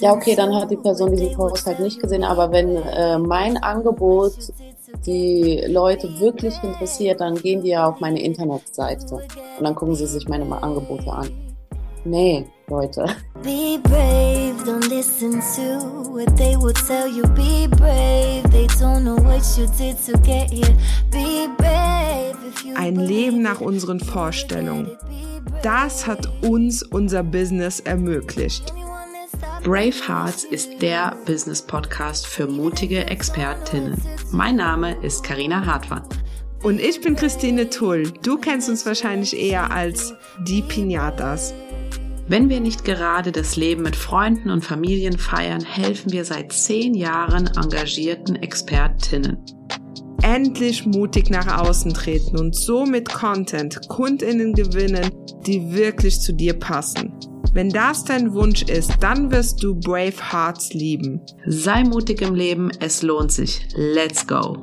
Ja, okay, dann hat die Person diesen Post halt nicht gesehen, aber wenn äh, mein Angebot die Leute wirklich interessiert, dann gehen die ja auf meine Internetseite und dann gucken sie sich meine Angebote an. Nee, Leute. Be brave, don't listen to what they will tell you. Be brave, they don't know what you did to get here. Be brave. Ein Leben nach unseren Vorstellungen. Das hat uns unser Business ermöglicht. Brave Hearts ist der Business Podcast für mutige Expertinnen. Mein Name ist Karina Hartmann. Und ich bin Christine Tull. Du kennst uns wahrscheinlich eher als die Pinatas. Wenn wir nicht gerade das Leben mit Freunden und Familien feiern, helfen wir seit zehn Jahren engagierten Expertinnen endlich mutig nach außen treten und so mit Content Kundinnen gewinnen, die wirklich zu dir passen. Wenn das dein Wunsch ist, dann wirst du Brave Hearts lieben. Sei mutig im Leben, es lohnt sich. Let's go!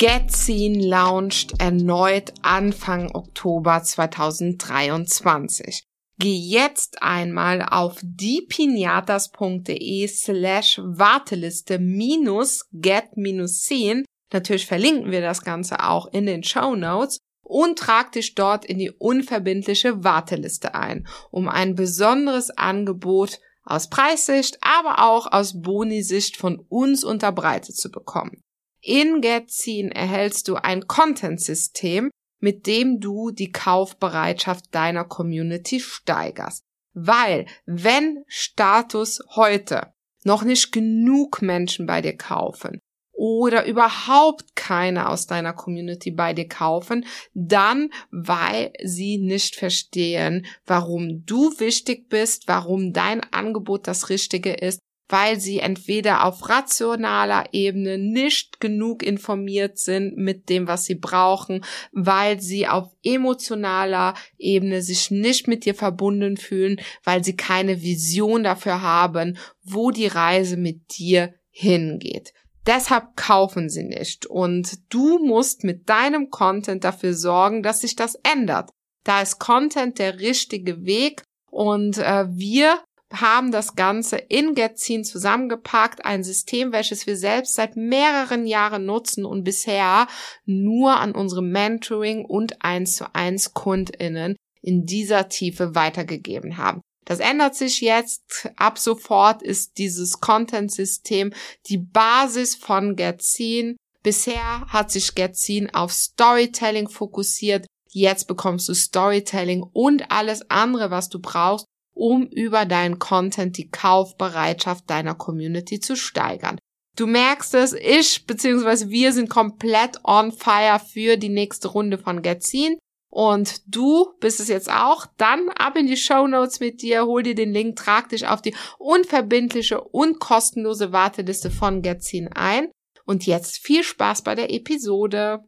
Get Seen launched erneut Anfang Oktober 2023. Geh jetzt einmal auf diepinatas.de slash Warteliste minus get minus 10. Natürlich verlinken wir das Ganze auch in den Show Notes und trag dich dort in die unverbindliche Warteliste ein, um ein besonderes Angebot aus Preissicht, aber auch aus Boni-Sicht von uns unterbreitet zu bekommen. In GetZine erhältst du ein Content-System, mit dem du die Kaufbereitschaft deiner Community steigerst. Weil, wenn Status heute noch nicht genug Menschen bei dir kaufen oder überhaupt keine aus deiner Community bei dir kaufen, dann weil sie nicht verstehen, warum du wichtig bist, warum dein Angebot das Richtige ist weil sie entweder auf rationaler Ebene nicht genug informiert sind mit dem, was sie brauchen, weil sie auf emotionaler Ebene sich nicht mit dir verbunden fühlen, weil sie keine Vision dafür haben, wo die Reise mit dir hingeht. Deshalb kaufen sie nicht und du musst mit deinem Content dafür sorgen, dass sich das ändert. Da ist Content der richtige Weg und äh, wir haben das Ganze in Getzin zusammengepackt, ein System, welches wir selbst seit mehreren Jahren nutzen und bisher nur an unsere Mentoring und 1 zu 1 KundInnen in dieser Tiefe weitergegeben haben. Das ändert sich jetzt. Ab sofort ist dieses Content-System die Basis von Getzin. Bisher hat sich Getzin auf Storytelling fokussiert. Jetzt bekommst du Storytelling und alles andere, was du brauchst, um über deinen Content die Kaufbereitschaft deiner Community zu steigern. Du merkst es, ich bzw. wir sind komplett on fire für die nächste Runde von Getzin. Und du bist es jetzt auch, dann ab in die Show Notes mit dir, hol dir den Link, trag dich auf die unverbindliche und kostenlose Warteliste von Getzin ein. Und jetzt viel Spaß bei der Episode.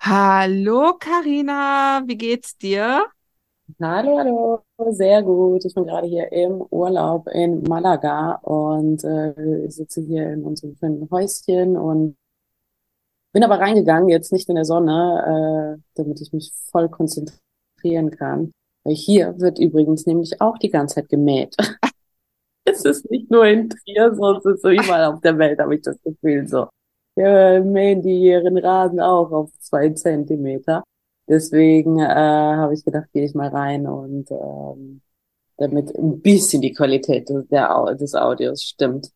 Hallo Karina, wie geht's dir? Hallo, hallo, sehr gut. Ich bin gerade hier im Urlaub in Malaga und äh, sitze hier in unserem schönen Häuschen und bin aber reingegangen, jetzt nicht in der Sonne, äh, damit ich mich voll konzentrieren kann. Weil hier wird übrigens nämlich auch die ganze Zeit gemäht. es ist nicht nur in Trier, es ist so überall auf der Welt, habe ich das Gefühl so. Ja, mähen die ihren Rasen auch auf zwei Zentimeter. Deswegen äh, habe ich gedacht, gehe ich mal rein und ähm, damit ein bisschen die Qualität der, des Audios stimmt.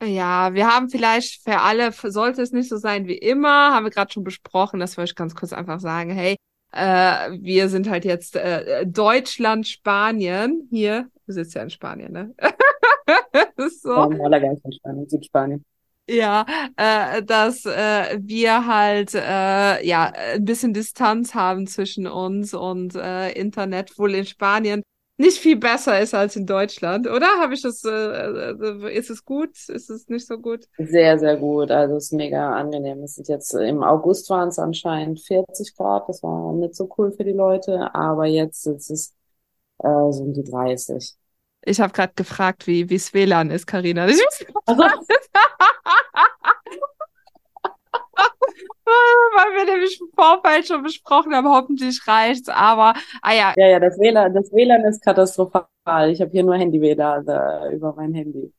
Ja, wir haben vielleicht für alle, sollte es nicht so sein wie immer, haben wir gerade schon besprochen, das wollte ich ganz kurz einfach sagen, hey, äh, wir sind halt jetzt äh, Deutschland, Spanien, hier, du sitzt ja in Spanien, ne? so. Ja, Malaga ist in Spanien, Südspanien ja, äh, dass äh, wir halt äh, ja ein bisschen Distanz haben zwischen uns und äh, Internet wohl in Spanien nicht viel besser ist als in Deutschland, oder? Habe ich das? Äh, äh, ist es gut? Ist es nicht so gut? Sehr, sehr gut. Also es ist mega angenehm. Es sind jetzt im August waren es anscheinend 40 Grad. Das war nicht so cool für die Leute, aber jetzt ist es äh, sind die 30. Ich habe gerade gefragt, wie wie's WLAN ist, Karina. weil wir nämlich im Vorfeld schon besprochen haben, hoffentlich reicht's, aber, ah ja. Ja, ja, das WLAN, das WLAN ist katastrophal. Ich habe hier nur Handy-WLAN äh, über mein Handy.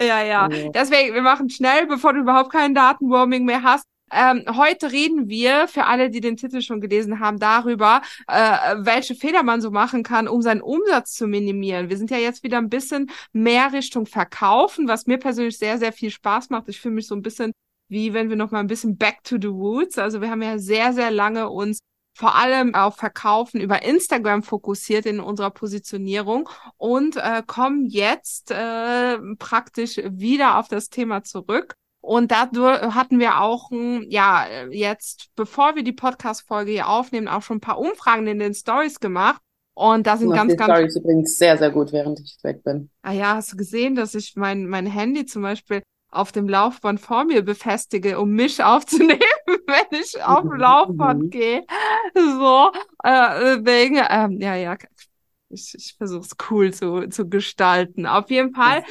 Ja, ja. Also. Deswegen, wir machen schnell, bevor du überhaupt kein Datenroaming mehr hast. Ähm, heute reden wir, für alle, die den Titel schon gelesen haben, darüber, äh, welche Fehler man so machen kann, um seinen Umsatz zu minimieren. Wir sind ja jetzt wieder ein bisschen mehr Richtung Verkaufen, was mir persönlich sehr, sehr viel Spaß macht. Ich fühle mich so ein bisschen wie wenn wir noch mal ein bisschen back to the roots. Also wir haben ja sehr, sehr lange uns vor allem auf Verkaufen über Instagram fokussiert in unserer Positionierung und äh, kommen jetzt äh, praktisch wieder auf das Thema zurück. Und dadurch hatten wir auch, ja, jetzt, bevor wir die Podcast-Folge hier aufnehmen, auch schon ein paar Umfragen in den Stories gemacht. Und da sind ganz, die ganz. Stories übrigens sehr, sehr gut, während ich weg bin. Ah ja, hast du gesehen, dass ich mein, mein Handy zum Beispiel auf dem Laufband vor mir befestige, um mich aufzunehmen, wenn ich auf dem Laufband mhm. gehe. So, äh, wegen, ähm, ja, ja, ich, ich versuche es cool zu, zu gestalten. Auf jeden Fall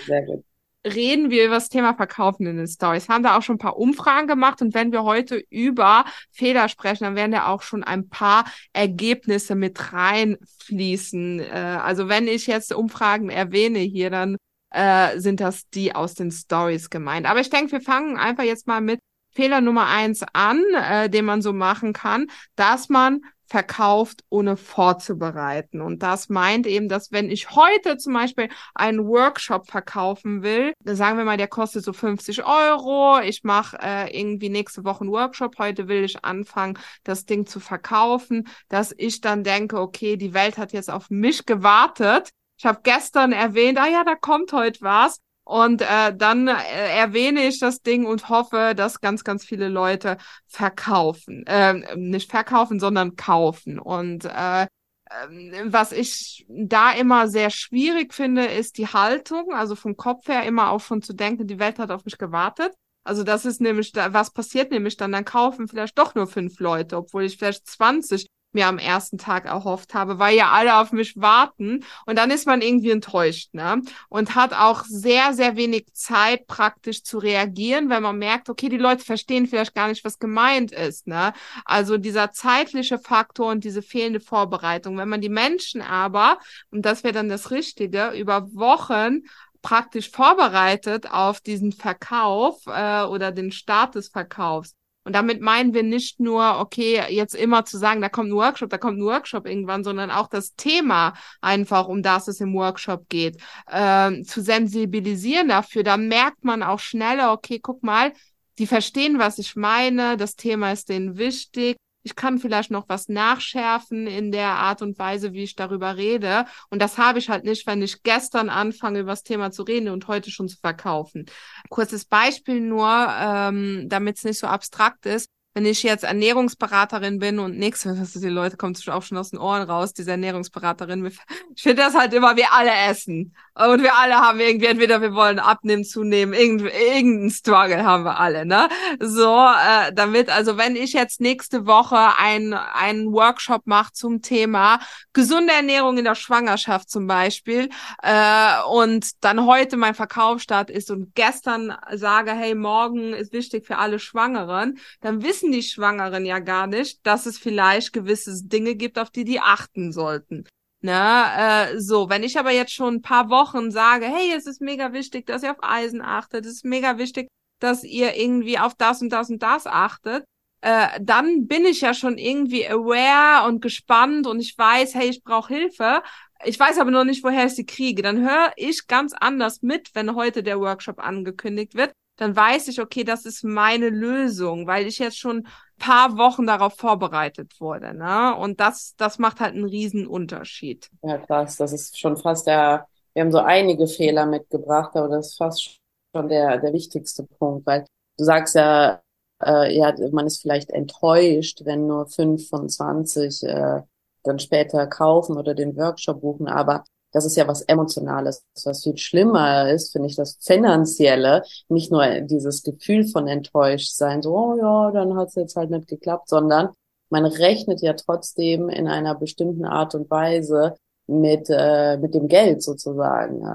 reden wir über das Thema Verkaufen in den Stories. Haben da auch schon ein paar Umfragen gemacht und wenn wir heute über Fehler sprechen, dann werden ja auch schon ein paar Ergebnisse mit reinfließen. Äh, also wenn ich jetzt Umfragen erwähne hier, dann äh, sind das die aus den Stories gemeint. Aber ich denke, wir fangen einfach jetzt mal mit Fehler Nummer eins an, äh, den man so machen kann, dass man verkauft, ohne vorzubereiten. Und das meint eben, dass wenn ich heute zum Beispiel einen Workshop verkaufen will, sagen wir mal, der kostet so 50 Euro, ich mache äh, irgendwie nächste Woche einen Workshop, heute will ich anfangen, das Ding zu verkaufen, dass ich dann denke, okay, die Welt hat jetzt auf mich gewartet ich habe gestern erwähnt, ah ja, da kommt heute was. Und äh, dann äh, erwähne ich das Ding und hoffe, dass ganz, ganz viele Leute verkaufen. Äh, nicht verkaufen, sondern kaufen. Und äh, ähm, was ich da immer sehr schwierig finde, ist die Haltung. Also vom Kopf her immer auch schon zu denken, die Welt hat auf mich gewartet. Also das ist nämlich, da, was passiert nämlich dann? Dann kaufen vielleicht doch nur fünf Leute, obwohl ich vielleicht 20 mir am ersten Tag erhofft habe, weil ja alle auf mich warten und dann ist man irgendwie enttäuscht, ne? Und hat auch sehr, sehr wenig Zeit praktisch zu reagieren, weil man merkt, okay, die Leute verstehen vielleicht gar nicht, was gemeint ist, ne? Also dieser zeitliche Faktor und diese fehlende Vorbereitung. Wenn man die Menschen aber, und das wäre dann das Richtige, über Wochen praktisch vorbereitet auf diesen Verkauf äh, oder den Start des Verkaufs, und damit meinen wir nicht nur, okay, jetzt immer zu sagen, da kommt ein Workshop, da kommt ein Workshop irgendwann, sondern auch das Thema einfach, um das es im Workshop geht, äh, zu sensibilisieren dafür. Da merkt man auch schneller, okay, guck mal, die verstehen, was ich meine, das Thema ist denen wichtig ich kann vielleicht noch was nachschärfen in der Art und Weise, wie ich darüber rede. Und das habe ich halt nicht, wenn ich gestern anfange, über das Thema zu reden und heute schon zu verkaufen. Kurzes Beispiel nur, ähm, damit es nicht so abstrakt ist wenn ich jetzt Ernährungsberaterin bin und nichts, die Leute kommen auch schon aus den Ohren raus, diese Ernährungsberaterin. Ich finde das halt immer, wir alle essen. Und wir alle haben irgendwie, entweder wir wollen abnehmen, zunehmen, irgend, irgendeinen Struggle haben wir alle, ne? So, äh, damit, also wenn ich jetzt nächste Woche ein, einen Workshop mache zum Thema gesunde Ernährung in der Schwangerschaft zum Beispiel, äh, und dann heute mein Verkaufsstart ist und gestern sage, hey, morgen ist wichtig für alle Schwangeren, dann wissen wissen die Schwangeren ja gar nicht, dass es vielleicht gewisse Dinge gibt, auf die die achten sollten. Na, äh, so, wenn ich aber jetzt schon ein paar Wochen sage, hey, es ist mega wichtig, dass ihr auf Eisen achtet, es ist mega wichtig, dass ihr irgendwie auf das und das und das achtet, äh, dann bin ich ja schon irgendwie aware und gespannt und ich weiß, hey, ich brauche Hilfe. Ich weiß aber noch nicht, woher ich sie kriege. Dann höre ich ganz anders mit, wenn heute der Workshop angekündigt wird, dann weiß ich, okay, das ist meine Lösung, weil ich jetzt schon paar Wochen darauf vorbereitet wurde. Ne? Und das, das macht halt einen riesen Unterschied. Ja, krass. Das ist schon fast der, wir haben so einige Fehler mitgebracht, aber das ist fast schon der, der wichtigste Punkt, weil du sagst ja, äh, ja, man ist vielleicht enttäuscht, wenn nur fünf von zwanzig äh, dann später kaufen oder den Workshop buchen, aber das ist ja was Emotionales. Was viel schlimmer ist, finde ich, das Finanzielle, nicht nur dieses Gefühl von enttäuscht sein, so, oh ja, dann hat es jetzt halt nicht geklappt, sondern man rechnet ja trotzdem in einer bestimmten Art und Weise mit, äh, mit dem Geld sozusagen.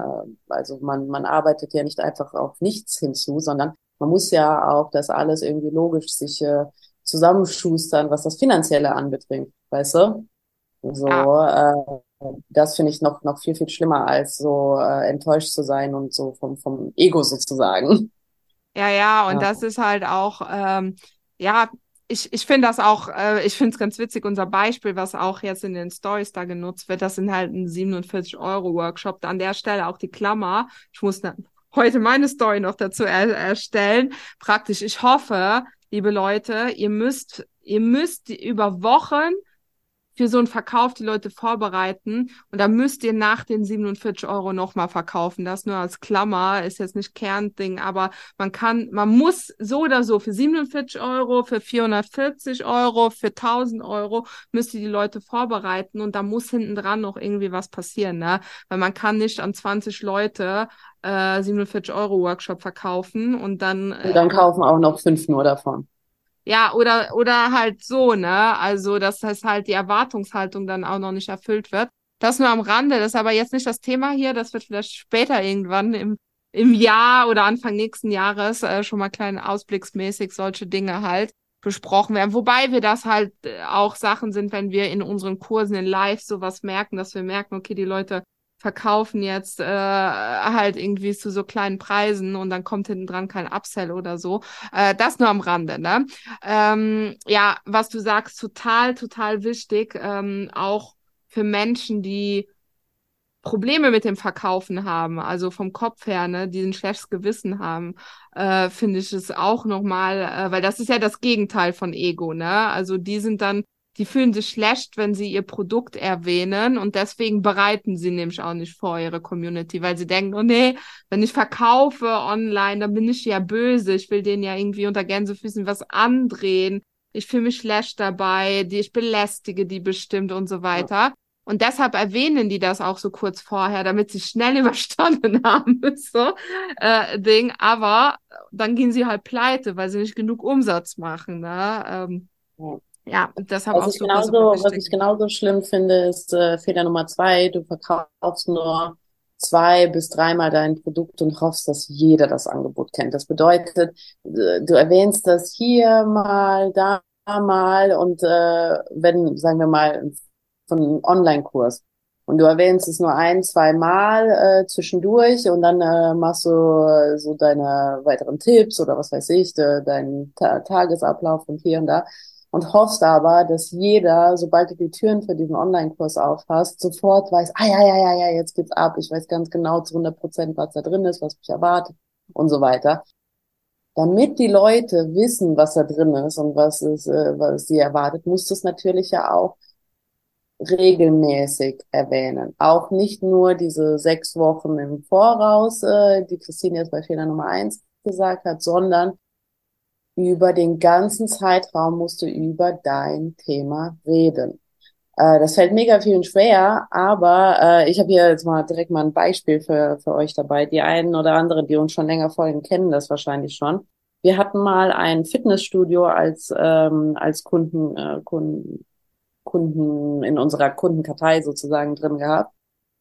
Also man, man arbeitet ja nicht einfach auf nichts hinzu, sondern man muss ja auch das alles irgendwie logisch sich äh, zusammenschustern, was das Finanzielle anbetrifft, weißt du? So, ja. äh, das finde ich noch, noch viel, viel schlimmer, als so äh, enttäuscht zu sein und so vom, vom Ego sozusagen. Ja, ja, und ja. das ist halt auch, ähm, ja, ich, ich finde das auch, äh, ich finde es ganz witzig, unser Beispiel, was auch jetzt in den Stories da genutzt wird, das sind halt ein 47-Euro-Workshop. An der Stelle auch die Klammer. Ich muss dann heute meine Story noch dazu er erstellen. Praktisch, ich hoffe, liebe Leute, ihr müsst, ihr müsst über Wochen für so einen Verkauf die Leute vorbereiten und da müsst ihr nach den 47 Euro nochmal verkaufen. Das nur als Klammer, ist jetzt nicht Kernding, aber man kann, man muss so oder so für 47 Euro, für 440 Euro, für 1000 Euro müsst ihr die Leute vorbereiten und da muss hinten dran noch irgendwie was passieren, ne? Weil man kann nicht an 20 Leute äh, 47 Euro Workshop verkaufen und dann. Äh, und dann kaufen auch noch fünf nur davon. Ja, oder, oder halt so, ne? Also, dass das halt die Erwartungshaltung dann auch noch nicht erfüllt wird. Das nur am Rande, das ist aber jetzt nicht das Thema hier, das wird vielleicht später irgendwann im, im Jahr oder Anfang nächsten Jahres äh, schon mal klein ausblicksmäßig solche Dinge halt besprochen werden. Wobei wir das halt äh, auch Sachen sind, wenn wir in unseren Kursen in Live sowas merken, dass wir merken, okay, die Leute verkaufen jetzt äh, halt irgendwie zu so kleinen Preisen und dann kommt hinten dran kein Upsell oder so. Äh, das nur am Rande, ne? Ähm, ja, was du sagst, total, total wichtig, ähm, auch für Menschen, die Probleme mit dem Verkaufen haben, also vom Kopf her, ne, die ein schlechtes Gewissen haben, äh, finde ich es auch nochmal, äh, weil das ist ja das Gegenteil von Ego, ne? Also die sind dann die fühlen sich schlecht, wenn sie ihr Produkt erwähnen und deswegen bereiten sie nämlich auch nicht vor ihre Community, weil sie denken, oh nee, wenn ich verkaufe online, dann bin ich ja böse, ich will denen ja irgendwie unter Gänsefüßen was andrehen, ich fühle mich schlecht dabei, die, ich belästige die bestimmt und so weiter. Ja. Und deshalb erwähnen die das auch so kurz vorher, damit sie schnell überstanden haben, so äh, Ding. Aber dann gehen sie halt pleite, weil sie nicht genug Umsatz machen. Ne? Ähm, ja. Ja, deshalb was auch ich genauso, Was ich genauso schlimm finde, ist äh, Fehler Nummer zwei. Du verkaufst nur zwei bis dreimal dein Produkt und hoffst, dass jeder das Angebot kennt. Das bedeutet, äh, du erwähnst das hier mal, da mal und äh, wenn, sagen wir mal, von einem Online-Kurs und du erwähnst es nur ein, zwei Mal äh, zwischendurch und dann äh, machst du äh, so deine weiteren Tipps oder was weiß ich, de, deinen Ta Tagesablauf und hier und da und hoffst aber, dass jeder, sobald du die Türen für diesen Online-Kurs aufhast, sofort weiß, ah ja, ja, ja, ja, jetzt geht's ab, ich weiß ganz genau zu 100 Prozent, was da drin ist, was mich erwartet und so weiter. Damit die Leute wissen, was da drin ist und was, ist, äh, was sie erwartet, musst du es natürlich ja auch regelmäßig erwähnen. Auch nicht nur diese sechs Wochen im Voraus, äh, die Christine jetzt bei Fehler Nummer eins gesagt hat, sondern über den ganzen Zeitraum musst du über dein Thema reden. Äh, das fällt mega vielen schwer, aber äh, ich habe hier jetzt mal direkt mal ein Beispiel für, für euch dabei. Die einen oder anderen, die uns schon länger folgen, kennen das wahrscheinlich schon. Wir hatten mal ein Fitnessstudio als, ähm, als Kunden, äh, Kunden, Kunden in unserer Kundenkartei sozusagen drin gehabt.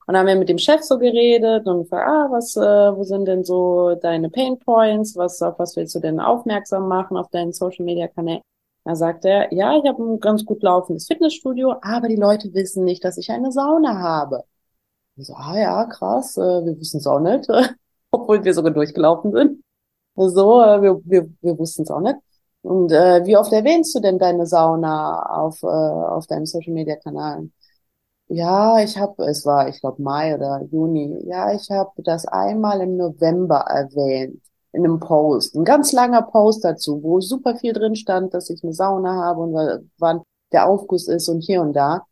Und dann haben wir mit dem Chef so geredet und gefragt, ah, was, äh, wo sind denn so deine Pain Points? Was, auf was willst du denn aufmerksam machen auf deinen Social Media Kanälen? Da sagt er, ja, ich habe ein ganz gut laufendes Fitnessstudio, aber die Leute wissen nicht, dass ich eine Sauna habe. Ich so, ah ja, krass, äh, wir wissen es auch nicht, obwohl wir sogar durchgelaufen sind. So, äh, wir, wir, wir wussten es auch nicht. Und äh, wie oft erwähnst du denn deine Sauna auf, äh, auf deinem Social Media Kanal? Ja, ich habe, es war, ich glaube, Mai oder Juni. Ja, ich habe das einmal im November erwähnt in einem Post, ein ganz langer Post dazu, wo super viel drin stand, dass ich eine Sauna habe und wann der Aufguss ist und hier und da.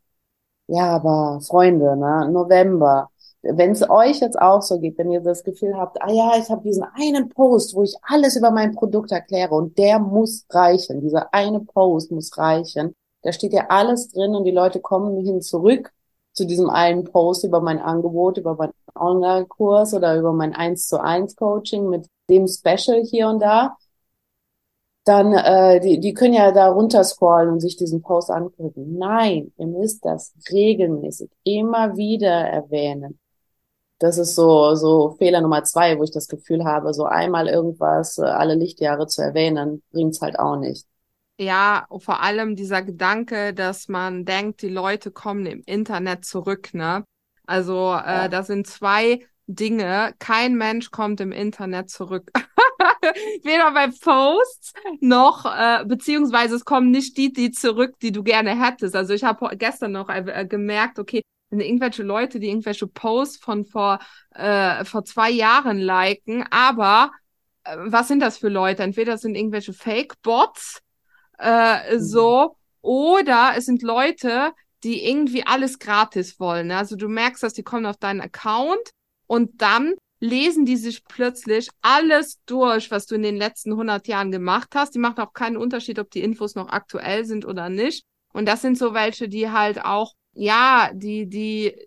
Ja, aber Freunde, ne, November. Wenn es euch jetzt auch so geht, wenn ihr das Gefühl habt, ah ja, ich habe diesen einen Post, wo ich alles über mein Produkt erkläre und der muss reichen, dieser eine Post muss reichen. Da steht ja alles drin und die Leute kommen hin zurück zu diesem einen Post über mein Angebot, über meinen Online-Kurs oder über mein 1 zu 1 Coaching mit dem Special hier und da, dann äh, die, die können ja da runterscrollen und sich diesen Post angucken. Nein, ihr müsst das regelmäßig immer wieder erwähnen. Das ist so so Fehler Nummer zwei, wo ich das Gefühl habe, so einmal irgendwas äh, alle Lichtjahre zu erwähnen, bringt's halt auch nicht. Ja, vor allem dieser Gedanke, dass man denkt, die Leute kommen im Internet zurück, ne? Also, äh, ja. da sind zwei Dinge. Kein Mensch kommt im Internet zurück. Weder bei Posts noch, äh, beziehungsweise es kommen nicht die, die zurück, die du gerne hättest. Also ich habe gestern noch äh, gemerkt, okay, wenn irgendwelche Leute, die irgendwelche Posts von vor, äh, vor zwei Jahren liken, aber äh, was sind das für Leute? Entweder sind irgendwelche Fake-Bots, äh, mhm. so, oder es sind Leute, die irgendwie alles gratis wollen. Also du merkst, dass die kommen auf deinen Account und dann lesen die sich plötzlich alles durch, was du in den letzten 100 Jahren gemacht hast. Die machen auch keinen Unterschied, ob die Infos noch aktuell sind oder nicht. Und das sind so welche, die halt auch, ja, die, die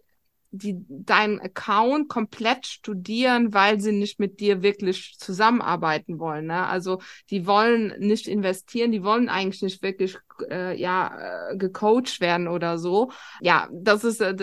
die deinen Account komplett studieren, weil sie nicht mit dir wirklich zusammenarbeiten wollen. Ne? Also die wollen nicht investieren, die wollen eigentlich nicht wirklich äh, ja äh, gecoacht werden oder so. Ja, das ist äh,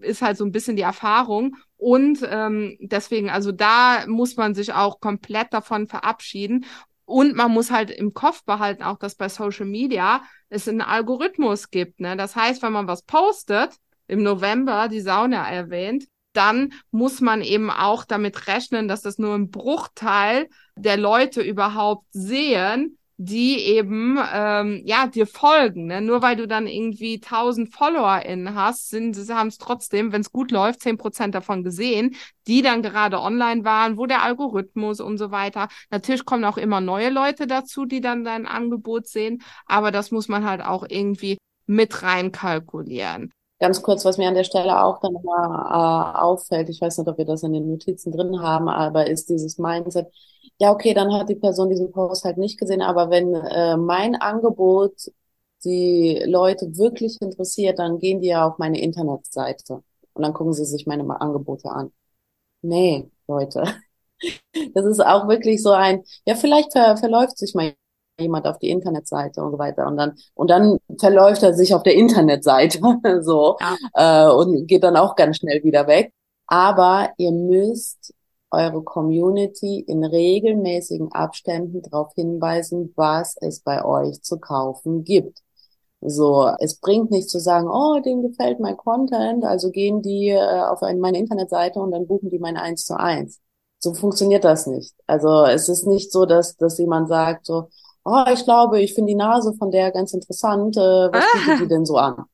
ist halt so ein bisschen die Erfahrung und ähm, deswegen, also da muss man sich auch komplett davon verabschieden. Und man muss halt im Kopf behalten, auch dass bei Social Media es einen Algorithmus gibt. Ne? Das heißt, wenn man was postet, im November die Sauna erwähnt, dann muss man eben auch damit rechnen, dass das nur ein Bruchteil der Leute überhaupt sehen, die eben ähm, ja dir folgen. Ne? Nur weil du dann irgendwie 1000 FollowerInnen hast, sind haben es trotzdem, wenn es gut läuft, 10% davon gesehen, die dann gerade online waren, wo der Algorithmus und so weiter. Natürlich kommen auch immer neue Leute dazu, die dann dein Angebot sehen, aber das muss man halt auch irgendwie mit reinkalkulieren. Ganz kurz, was mir an der Stelle auch dann mal äh, auffällt, ich weiß nicht, ob wir das in den Notizen drin haben, aber ist dieses Mindset, ja, okay, dann hat die Person diesen Post halt nicht gesehen, aber wenn äh, mein Angebot die Leute wirklich interessiert, dann gehen die ja auf meine Internetseite und dann gucken sie sich meine Angebote an. Nee, Leute. Das ist auch wirklich so ein, ja, vielleicht ver verläuft sich mal jemand auf die Internetseite und so weiter. Und dann, und dann verläuft er sich auf der Internetseite so ja. äh, und geht dann auch ganz schnell wieder weg. Aber ihr müsst eure Community in regelmäßigen Abständen darauf hinweisen, was es bei euch zu kaufen gibt. So, es bringt nicht zu sagen, oh, dem gefällt mein Content, also gehen die äh, auf meine Internetseite und dann buchen die mein eins zu eins. So funktioniert das nicht. Also es ist nicht so, dass, dass jemand sagt so, oh, ich glaube, ich finde die Nase von der ganz interessant, äh, was ah. bietet die denn so an?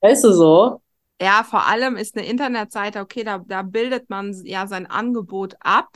Weißt du so? Ja, vor allem ist eine Internetseite, okay, da, da bildet man ja sein Angebot ab,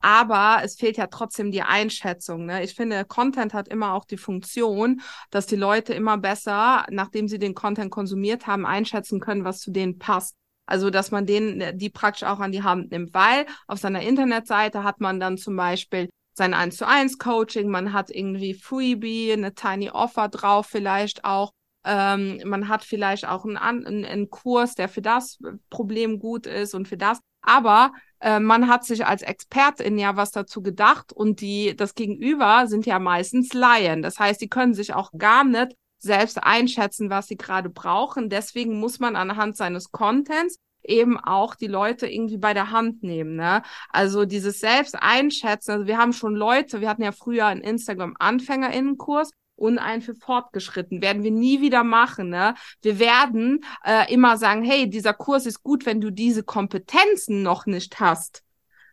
aber es fehlt ja trotzdem die Einschätzung. Ne? Ich finde, Content hat immer auch die Funktion, dass die Leute immer besser, nachdem sie den Content konsumiert haben, einschätzen können, was zu denen passt. Also, dass man denen die praktisch auch an die Hand nimmt, weil auf seiner Internetseite hat man dann zum Beispiel sein 1 zu 1 Coaching, man hat irgendwie Freebie, eine Tiny Offer drauf vielleicht auch. Ähm, man hat vielleicht auch einen, einen, Kurs, der für das Problem gut ist und für das. Aber äh, man hat sich als Expertin ja was dazu gedacht und die, das Gegenüber sind ja meistens Laien. Das heißt, die können sich auch gar nicht selbst einschätzen, was sie gerade brauchen. Deswegen muss man anhand seines Contents eben auch die Leute irgendwie bei der Hand nehmen. Ne? Also dieses Selbst einschätzen. Also wir haben schon Leute, wir hatten ja früher einen Instagram-Anfängerinnenkurs und einen für fortgeschritten. Werden wir nie wieder machen. Ne? Wir werden äh, immer sagen, hey, dieser Kurs ist gut, wenn du diese Kompetenzen noch nicht hast.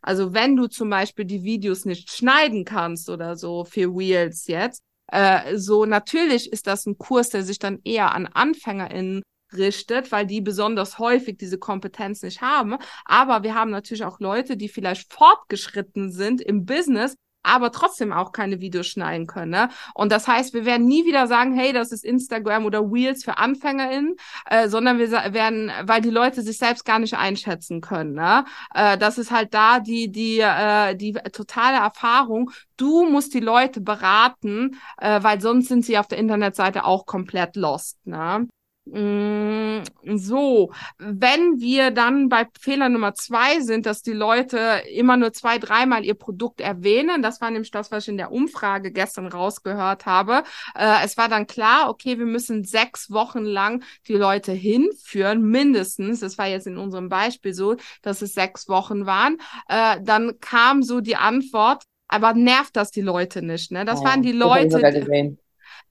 Also wenn du zum Beispiel die Videos nicht schneiden kannst oder so für Wheels jetzt, äh, so natürlich ist das ein Kurs, der sich dann eher an AnfängerInnen richtet, weil die besonders häufig diese Kompetenz nicht haben. Aber wir haben natürlich auch Leute, die vielleicht fortgeschritten sind im Business, aber trotzdem auch keine Videos schneiden können. Ne? Und das heißt, wir werden nie wieder sagen, hey, das ist Instagram oder Wheels für AnfängerInnen, äh, sondern wir werden, weil die Leute sich selbst gar nicht einschätzen können. Ne? Äh, das ist halt da die, die, äh, die totale Erfahrung. Du musst die Leute beraten, äh, weil sonst sind sie auf der Internetseite auch komplett lost. Ne? Mm, so, wenn wir dann bei Fehler Nummer zwei sind, dass die Leute immer nur zwei, dreimal ihr Produkt erwähnen, das war nämlich das, was ich in der Umfrage gestern rausgehört habe. Äh, es war dann klar, okay, wir müssen sechs Wochen lang die Leute hinführen, mindestens. Das war jetzt in unserem Beispiel so, dass es sechs Wochen waren. Äh, dann kam so die Antwort, aber nervt das die Leute nicht, ne? Das oh, waren die Leute.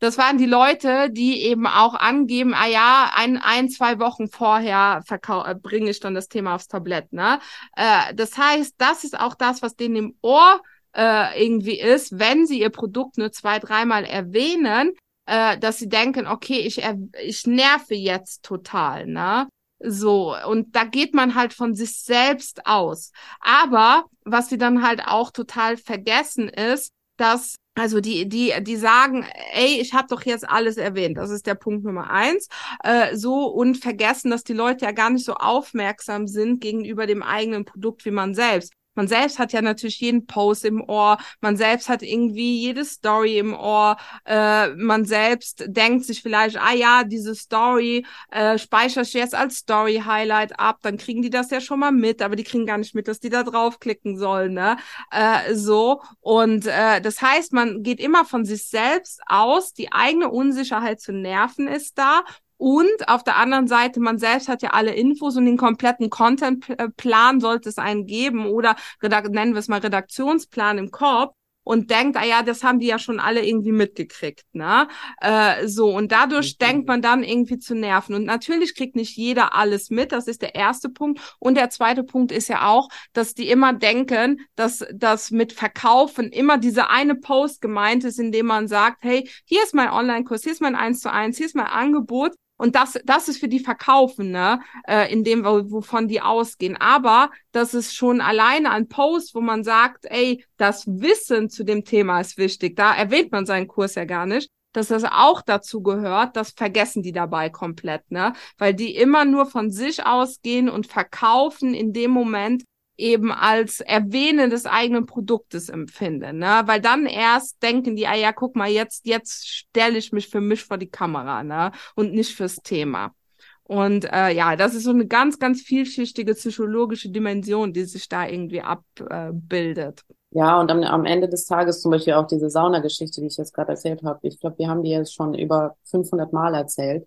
Das waren die Leute, die eben auch angeben, ah ja, ein, ein zwei Wochen vorher äh, bringe ich dann das Thema aufs Tablett. Ne? Äh, das heißt, das ist auch das, was denen im Ohr äh, irgendwie ist, wenn sie ihr Produkt nur zwei, dreimal erwähnen, äh, dass sie denken, okay, ich, ich nerve jetzt total. Ne? So, und da geht man halt von sich selbst aus. Aber was sie dann halt auch total vergessen ist, dass also die, die, die sagen, ey, ich habe doch jetzt alles erwähnt. Das ist der Punkt Nummer eins. Äh, so und vergessen, dass die Leute ja gar nicht so aufmerksam sind gegenüber dem eigenen Produkt wie man selbst. Man selbst hat ja natürlich jeden Post im Ohr, man selbst hat irgendwie jede Story im Ohr, äh, man selbst denkt sich vielleicht, ah ja, diese Story äh, speichere ich jetzt als Story-Highlight ab, dann kriegen die das ja schon mal mit, aber die kriegen gar nicht mit, dass die da draufklicken sollen, ne? Äh, so. Und äh, das heißt, man geht immer von sich selbst aus, die eigene Unsicherheit zu nerven ist da und auf der anderen Seite, man selbst hat ja alle Infos und den kompletten Contentplan sollte es einen geben oder nennen wir es mal Redaktionsplan im Korb und denkt, ah ja, das haben die ja schon alle irgendwie mitgekriegt, ne? Äh, so, und dadurch okay. denkt man dann irgendwie zu nerven. Und natürlich kriegt nicht jeder alles mit, das ist der erste Punkt. Und der zweite Punkt ist ja auch, dass die immer denken, dass das mit Verkaufen immer diese eine Post gemeint ist, indem man sagt, hey, hier ist mein Online-Kurs, hier ist mein 1 zu 1, hier ist mein Angebot und das, das ist für die Verkaufen, ne? Äh, in dem, wovon die ausgehen. Aber das ist schon alleine ein Post, wo man sagt, ey, das Wissen zu dem Thema ist wichtig. Da erwähnt man seinen Kurs ja gar nicht dass das auch dazu gehört, das vergessen die dabei komplett, ne? Weil die immer nur von sich ausgehen und verkaufen in dem Moment, eben als Erwähnen des eigenen Produktes empfinden, ne? Weil dann erst denken die, ah ja, guck mal, jetzt, jetzt stelle ich mich für mich vor die Kamera, ne? Und nicht fürs Thema. Und äh, ja, das ist so eine ganz, ganz vielschichtige psychologische Dimension, die sich da irgendwie abbildet. Äh, ja, und am, am Ende des Tages zum Beispiel auch diese Saunageschichte, die ich jetzt gerade erzählt habe. Ich glaube, wir haben die jetzt schon über 500 Mal erzählt.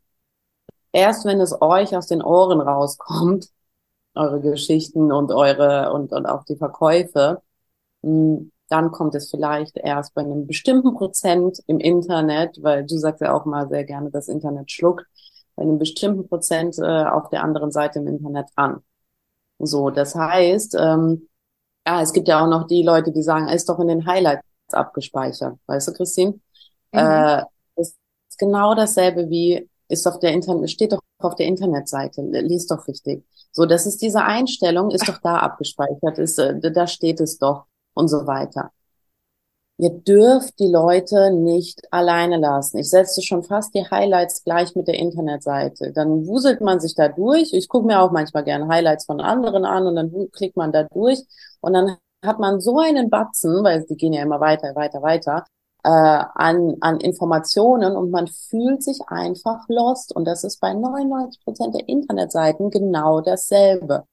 Erst wenn es euch aus den Ohren rauskommt, eure Geschichten und eure und, und auch die Verkäufe, hm, dann kommt es vielleicht erst bei einem bestimmten Prozent im Internet, weil du sagst ja auch mal sehr gerne, das Internet schluckt, bei einem bestimmten Prozent äh, auf der anderen Seite im Internet an. So, das heißt, ähm, ja, es gibt ja auch noch die Leute, die sagen, ist doch in den Highlights abgespeichert. Weißt du, Christine? Mhm. Äh, ist genau dasselbe wie ist auf der Internet, steht doch auf der Internetseite, liest doch richtig. So, das ist diese Einstellung, ist doch da abgespeichert, ist, äh, da steht es doch und so weiter. Ihr dürft die Leute nicht alleine lassen. Ich setze schon fast die Highlights gleich mit der Internetseite. Dann wuselt man sich da durch. Ich gucke mir auch manchmal gerne Highlights von anderen an und dann klickt man da durch und dann hat man so einen Batzen, weil die gehen ja immer weiter, weiter, weiter, äh, an, an Informationen und man fühlt sich einfach lost. Und das ist bei 99 Prozent der Internetseiten genau dasselbe.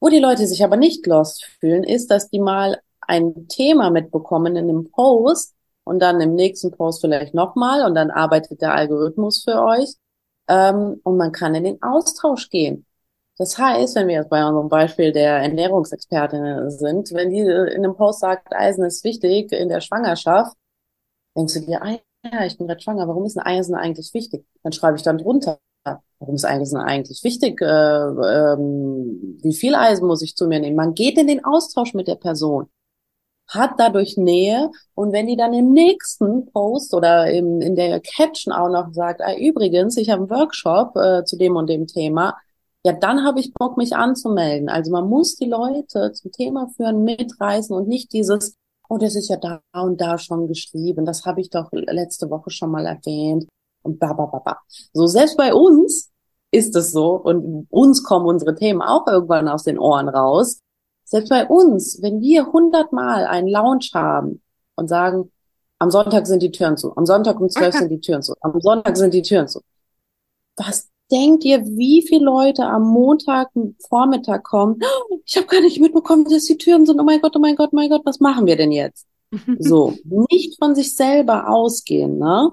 Wo die Leute sich aber nicht lost fühlen, ist, dass die mal ein Thema mitbekommen in einem Post und dann im nächsten Post vielleicht nochmal und dann arbeitet der Algorithmus für euch ähm, und man kann in den Austausch gehen. Das heißt, wenn wir jetzt bei unserem Beispiel der Ernährungsexpertin sind, wenn die in einem Post sagt, Eisen ist wichtig in der Schwangerschaft, denkst du dir, ah ja, ich bin gerade schwanger, warum ist ein Eisen eigentlich wichtig? Dann schreibe ich dann drunter, warum ist Eisen eigentlich wichtig? Äh, ähm, wie viel Eisen muss ich zu mir nehmen? Man geht in den Austausch mit der Person, hat dadurch Nähe und wenn die dann im nächsten Post oder im, in der Caption auch noch sagt, ah, übrigens, ich habe einen Workshop äh, zu dem und dem Thema, ja, dann habe ich Bock, mich anzumelden. Also man muss die Leute zum Thema führen, mitreißen und nicht dieses, oh, das ist ja da und da schon geschrieben, das habe ich doch letzte Woche schon mal erwähnt und ba, ba, ba, ba. So, selbst bei uns ist es so und uns kommen unsere Themen auch irgendwann aus den Ohren raus. Selbst bei uns, wenn wir hundertmal einen Lounge haben und sagen, am Sonntag sind die Türen zu, am Sonntag um zwölf sind die Türen zu, am Sonntag sind die Türen zu. Was denkt ihr, wie viele Leute am Montag Vormittag kommen? Ich habe gar nicht mitbekommen, dass die Türen sind. Oh mein Gott, oh mein Gott, oh mein Gott, was machen wir denn jetzt? So, nicht von sich selber ausgehen, ne?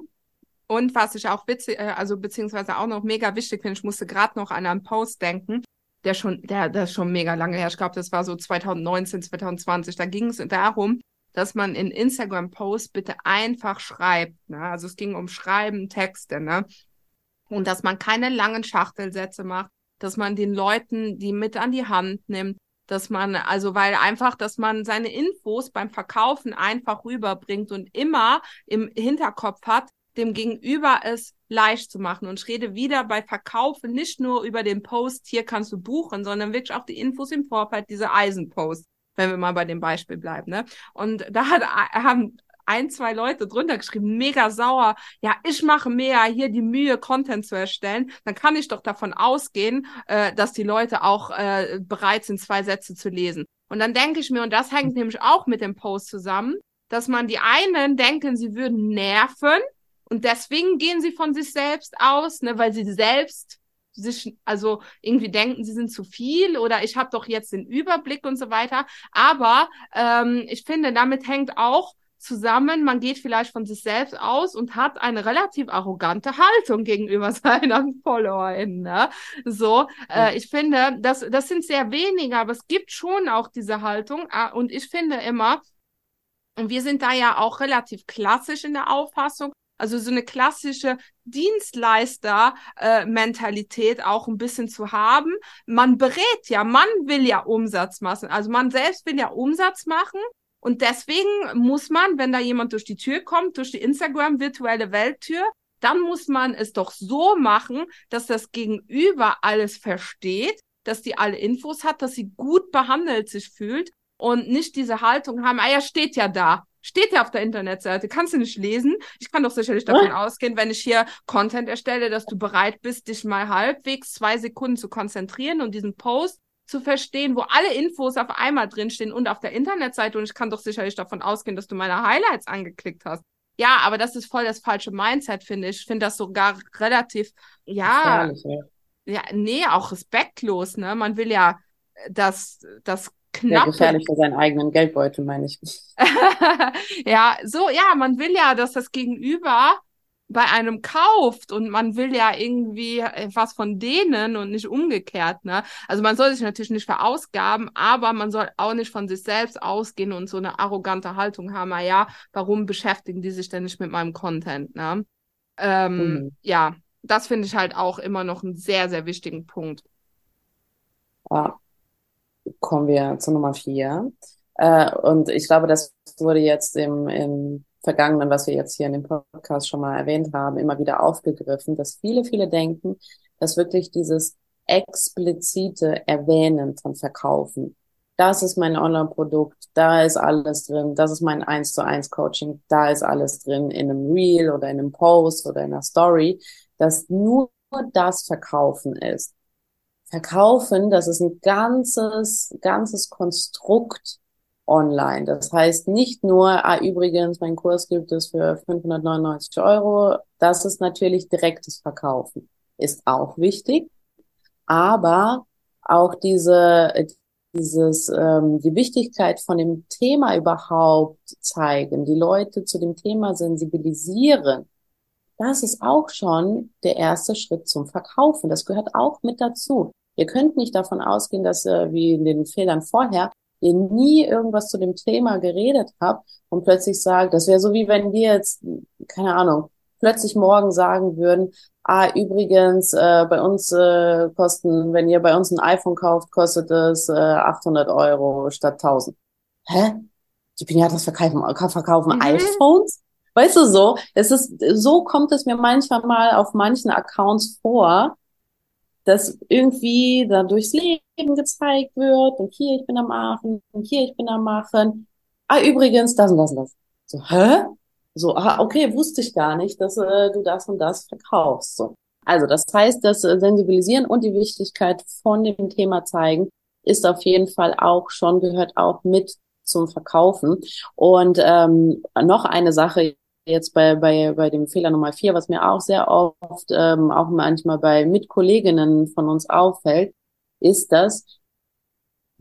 Und was ich auch witzig, äh, also beziehungsweise auch noch mega wichtig finde, ich musste gerade noch an einen Post denken, der schon, der, der ist schon mega lange her. Ich glaube, das war so 2019, 2020. Da ging es darum, dass man in Instagram-Posts bitte einfach schreibt. Ne? Also es ging um Schreiben, Texte, ne? Und dass man keine langen Schachtelsätze macht, dass man den Leuten die mit an die Hand nimmt, dass man, also weil einfach, dass man seine Infos beim Verkaufen einfach rüberbringt und immer im Hinterkopf hat, dem Gegenüber es leicht zu machen. Und ich rede wieder bei Verkaufen nicht nur über den Post, hier kannst du buchen, sondern wirklich auch die Infos im Vorfeld, diese Eisenpost, wenn wir mal bei dem Beispiel bleiben. Ne? Und da hat, haben ein, zwei Leute drunter geschrieben, mega sauer, ja, ich mache mehr hier die Mühe, Content zu erstellen, dann kann ich doch davon ausgehen, äh, dass die Leute auch äh, bereit sind, zwei Sätze zu lesen. Und dann denke ich mir, und das hängt nämlich auch mit dem Post zusammen, dass man die einen denken, sie würden nerven und deswegen gehen sie von sich selbst aus, ne, weil sie selbst sich, also irgendwie denken, sie sind zu viel oder ich habe doch jetzt den Überblick und so weiter. Aber ähm, ich finde, damit hängt auch zusammen, man geht vielleicht von sich selbst aus und hat eine relativ arrogante Haltung gegenüber seinen Followern. Ne? So, äh, ich finde, das, das sind sehr wenige, aber es gibt schon auch diese Haltung. Äh, und ich finde immer, und wir sind da ja auch relativ klassisch in der Auffassung, also so eine klassische Dienstleister-Mentalität äh, auch ein bisschen zu haben. Man berät ja, man will ja Umsatz machen. Also man selbst will ja Umsatz machen. Und deswegen muss man, wenn da jemand durch die Tür kommt, durch die Instagram virtuelle Welttür, dann muss man es doch so machen, dass das Gegenüber alles versteht, dass die alle Infos hat, dass sie gut behandelt sich fühlt und nicht diese Haltung haben, ah ja, steht ja da. Steht ja auf der Internetseite, kannst du nicht lesen. Ich kann doch sicherlich davon ausgehen, wenn ich hier Content erstelle, dass du bereit bist, dich mal halbwegs zwei Sekunden zu konzentrieren und diesen Post zu verstehen, wo alle Infos auf einmal drinstehen und auf der Internetseite. Und ich kann doch sicherlich davon ausgehen, dass du meine Highlights angeklickt hast. Ja, aber das ist voll das falsche Mindset, finde ich. Ich finde das sogar relativ, ja, ja, ja, nee, auch respektlos, ne? Man will ja das, das knapp. Gefährlich für seinen eigenen Geldbeutel, meine ich. ja, so, ja, man will ja, dass das Gegenüber bei einem kauft und man will ja irgendwie was von denen und nicht umgekehrt, ne? Also man soll sich natürlich nicht verausgaben, aber man soll auch nicht von sich selbst ausgehen und so eine arrogante Haltung haben, ah ja, warum beschäftigen die sich denn nicht mit meinem Content, ne? Ähm, mhm. Ja, das finde ich halt auch immer noch einen sehr, sehr wichtigen Punkt. Ja, kommen wir zu Nummer vier. Äh, und ich glaube, das wurde jetzt im, im Vergangenen, was wir jetzt hier in dem Podcast schon mal erwähnt haben, immer wieder aufgegriffen, dass viele, viele denken, dass wirklich dieses explizite Erwähnen von Verkaufen, das ist mein Online-Produkt, da ist alles drin, das ist mein 1 zu 1 Coaching, da ist alles drin in einem Reel oder in einem Post oder in einer Story, dass nur das Verkaufen ist. Verkaufen, das ist ein ganzes, ganzes Konstrukt online. Das heißt nicht nur, ah, übrigens, mein Kurs gibt es für 599 Euro. Das ist natürlich direktes Verkaufen. Ist auch wichtig. Aber auch diese, dieses, ähm, die Wichtigkeit von dem Thema überhaupt zeigen, die Leute zu dem Thema sensibilisieren. Das ist auch schon der erste Schritt zum Verkaufen. Das gehört auch mit dazu. Ihr könnt nicht davon ausgehen, dass äh, wie in den Fehlern vorher ihr nie irgendwas zu dem Thema geredet habt und plötzlich sagt, das wäre so wie wenn wir jetzt, keine Ahnung, plötzlich morgen sagen würden, ah, übrigens, äh, bei uns äh, kosten, wenn ihr bei uns ein iPhone kauft, kostet es äh, 800 Euro statt 1000. Hä? Die Pinatas verkaufen, verkaufen mhm. iPhones? Weißt du so? Es ist, so kommt es mir manchmal mal auf manchen Accounts vor, dass irgendwie da durchs Leben gezeigt wird und hier ich bin am Machen und hier ich bin am Machen. Ah, übrigens, das und das und das. So, hä? So, ah, okay, wusste ich gar nicht, dass äh, du das und das verkaufst. So. Also das heißt, das äh, Sensibilisieren und die Wichtigkeit von dem Thema zeigen ist auf jeden Fall auch schon, gehört auch mit zum Verkaufen. Und ähm, noch eine Sache, jetzt bei, bei, bei dem Fehler Nummer vier, was mir auch sehr oft, ähm, auch manchmal bei Mitkolleginnen von uns auffällt, ist, dass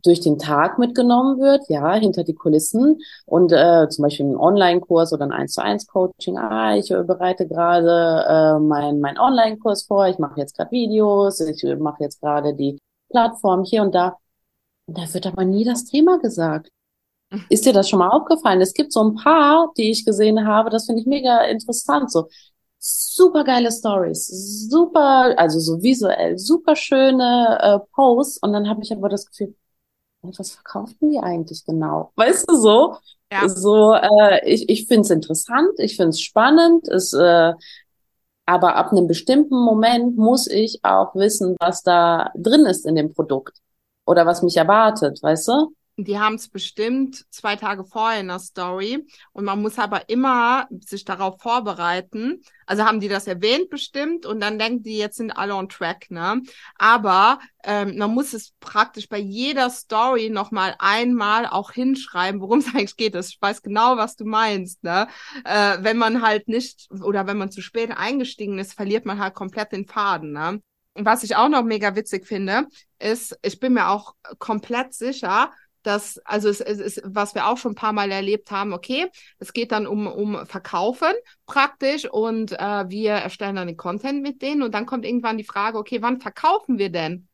durch den Tag mitgenommen wird, ja, hinter die Kulissen und äh, zum Beispiel einen Online-Kurs oder ein 1 zu 1 Coaching, ah, ich bereite gerade äh, mein, mein Online-Kurs vor, ich mache jetzt gerade Videos, ich mache jetzt gerade die Plattform hier und da. Da wird aber nie das Thema gesagt. Ist dir das schon mal aufgefallen? Es gibt so ein paar, die ich gesehen habe, das finde ich mega interessant. So super geile Stories, super, also so visuell, super schöne äh, Posts. Und dann habe ich aber das Gefühl, was verkaufen die eigentlich genau? Weißt du so? Ja. So, äh, ich, ich finde es interessant, ich finde es spannend, es, äh, aber ab einem bestimmten Moment muss ich auch wissen, was da drin ist in dem Produkt oder was mich erwartet, weißt du? Die haben es bestimmt zwei Tage vorher in der Story und man muss aber immer sich darauf vorbereiten. Also haben die das erwähnt bestimmt und dann denken die, jetzt sind alle on track, ne? Aber ähm, man muss es praktisch bei jeder Story nochmal einmal auch hinschreiben, worum es eigentlich geht. Ich weiß genau, was du meinst, ne? Äh, wenn man halt nicht oder wenn man zu spät eingestiegen ist, verliert man halt komplett den Faden, ne? Und was ich auch noch mega witzig finde, ist, ich bin mir auch komplett sicher, dass, also es, es ist, was wir auch schon ein paar Mal erlebt haben, okay, es geht dann um, um Verkaufen praktisch und äh, wir erstellen dann den Content mit denen und dann kommt irgendwann die Frage, okay, wann verkaufen wir denn?